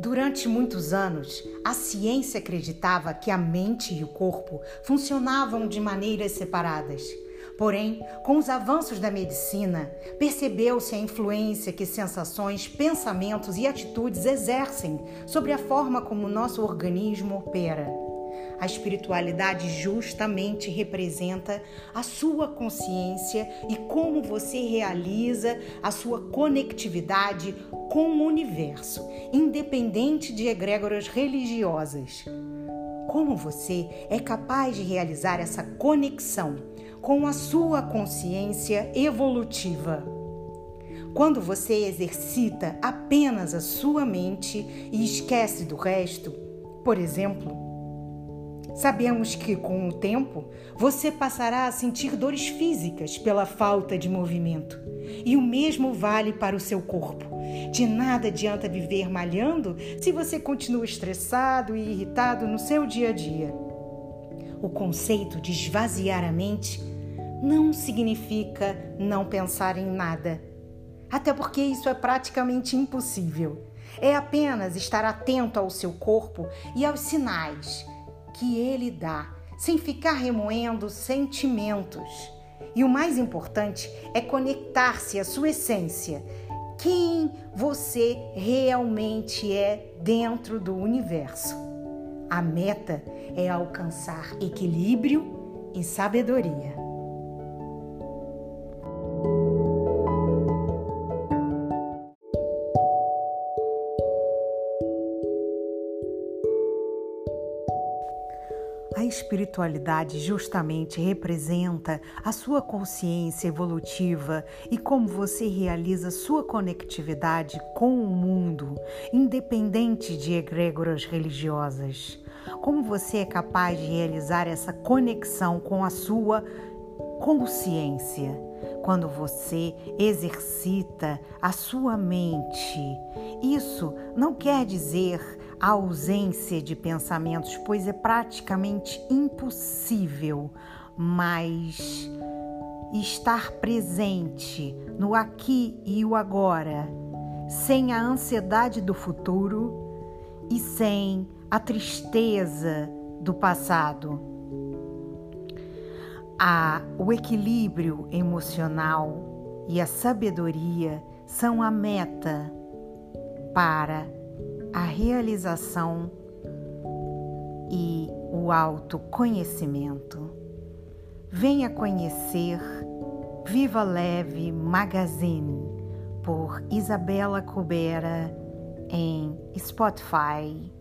Durante muitos anos, a ciência acreditava que a mente e o corpo funcionavam de maneiras separadas. Porém, com os avanços da medicina, percebeu-se a influência que sensações, pensamentos e atitudes exercem sobre a forma como nosso organismo opera. A espiritualidade justamente representa a sua consciência e como você realiza a sua conectividade com o universo, independente de egrégoras religiosas. Como você é capaz de realizar essa conexão com a sua consciência evolutiva? Quando você exercita apenas a sua mente e esquece do resto, por exemplo, Sabemos que, com o tempo, você passará a sentir dores físicas pela falta de movimento. E o mesmo vale para o seu corpo. De nada adianta viver malhando se você continua estressado e irritado no seu dia a dia. O conceito de esvaziar a mente não significa não pensar em nada. Até porque isso é praticamente impossível. É apenas estar atento ao seu corpo e aos sinais que ele dá, sem ficar remoendo sentimentos. E o mais importante é conectar-se à sua essência, quem você realmente é dentro do universo. A meta é alcançar equilíbrio e sabedoria. A espiritualidade justamente representa a sua consciência evolutiva e como você realiza sua conectividade com o mundo, independente de egrégoras religiosas. Como você é capaz de realizar essa conexão com a sua consciência quando você exercita a sua mente. Isso não quer dizer a ausência de pensamentos, pois é praticamente impossível, mas estar presente no aqui e o agora, sem a ansiedade do futuro e sem a tristeza do passado. A, o equilíbrio emocional e a sabedoria são a meta para a realização e o autoconhecimento. Venha conhecer Viva Leve Magazine por Isabela Cubera em Spotify.